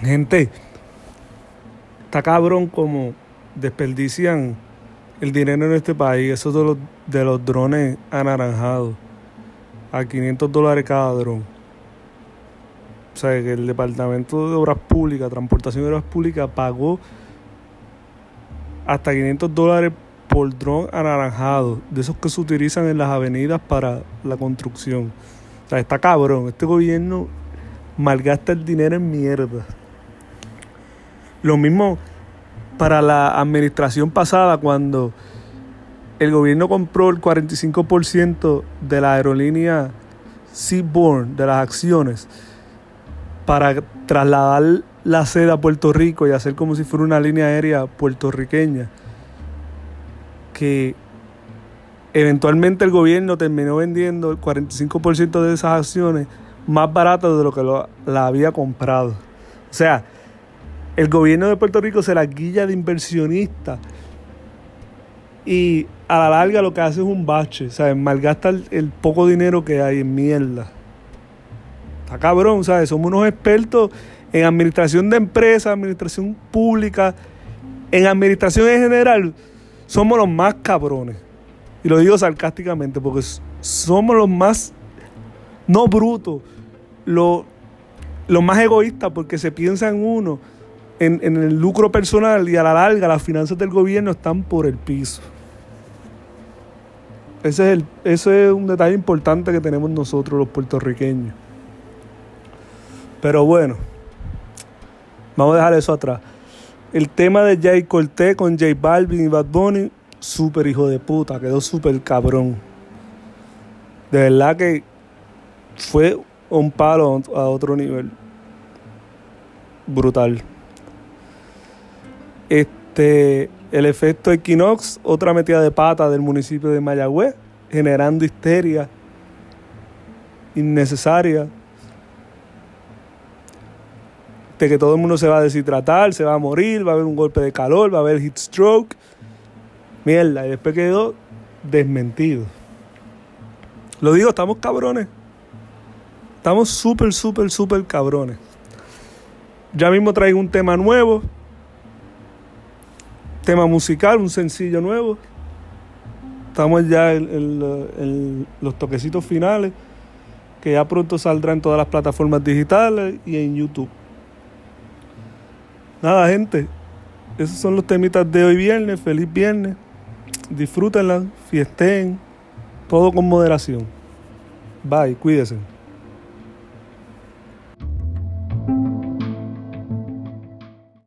Gente, está cabrón como desperdician el dinero en este país, eso de los, de los drones anaranjados, a 500 dólares cada dron. O sea, que el Departamento de Obras Públicas, Transportación de Obras Públicas, pagó hasta 500 dólares por dron anaranjado, de esos que se utilizan en las avenidas para la construcción. O sea, está cabrón. Este gobierno malgasta el dinero en mierda. Lo mismo para la administración pasada, cuando el gobierno compró el 45% de la aerolínea Seaborn, de las acciones, para trasladar la sede a Puerto Rico y hacer como si fuera una línea aérea puertorriqueña que eventualmente el gobierno terminó vendiendo el 45% de esas acciones más baratas de lo que la había comprado. O sea, el gobierno de Puerto Rico se la guilla de inversionista y a la larga lo que hace es un bache, ¿sabes? Malgasta el, poco dinero que hay en mierda. Está cabrón, ¿sabes? Somos unos expertos en administración de empresas, administración pública, en administración en general somos los más cabrones. Y lo digo sarcásticamente porque somos los más, no brutos, los, más egoístas porque se piensa en uno, en, el lucro personal y a la larga las finanzas del gobierno están por el piso. Ese es, un detalle importante que tenemos nosotros los puertorriqueños. Pero bueno, vamos a dejar eso atrás. El tema de Jay Cortez con J Balvin y Bad Bunny, súper hijo de puta, quedó súper cabrón. De verdad que fue un palo a otro nivel. Brutal. Este, el efecto Equinox, otra metida de pata del municipio de Mayagüez, generando histeria innecesaria que todo el mundo se va a deshidratar, se va a morir, va a haber un golpe de calor, va a haber heat stroke. Mierda, y después quedó desmentido. Lo digo, estamos cabrones. Estamos súper, súper, súper cabrones. Ya mismo traigo un tema nuevo. Tema musical, un sencillo nuevo. Estamos ya en, los toquecitos finales. Que ya pronto saldrá en todas las plataformas digitales y en YouTube. Nada, gente. Esos son los temitas de hoy viernes. Feliz viernes. Disfrútenla, fiesten. Todo con moderación. Bye, cuídense.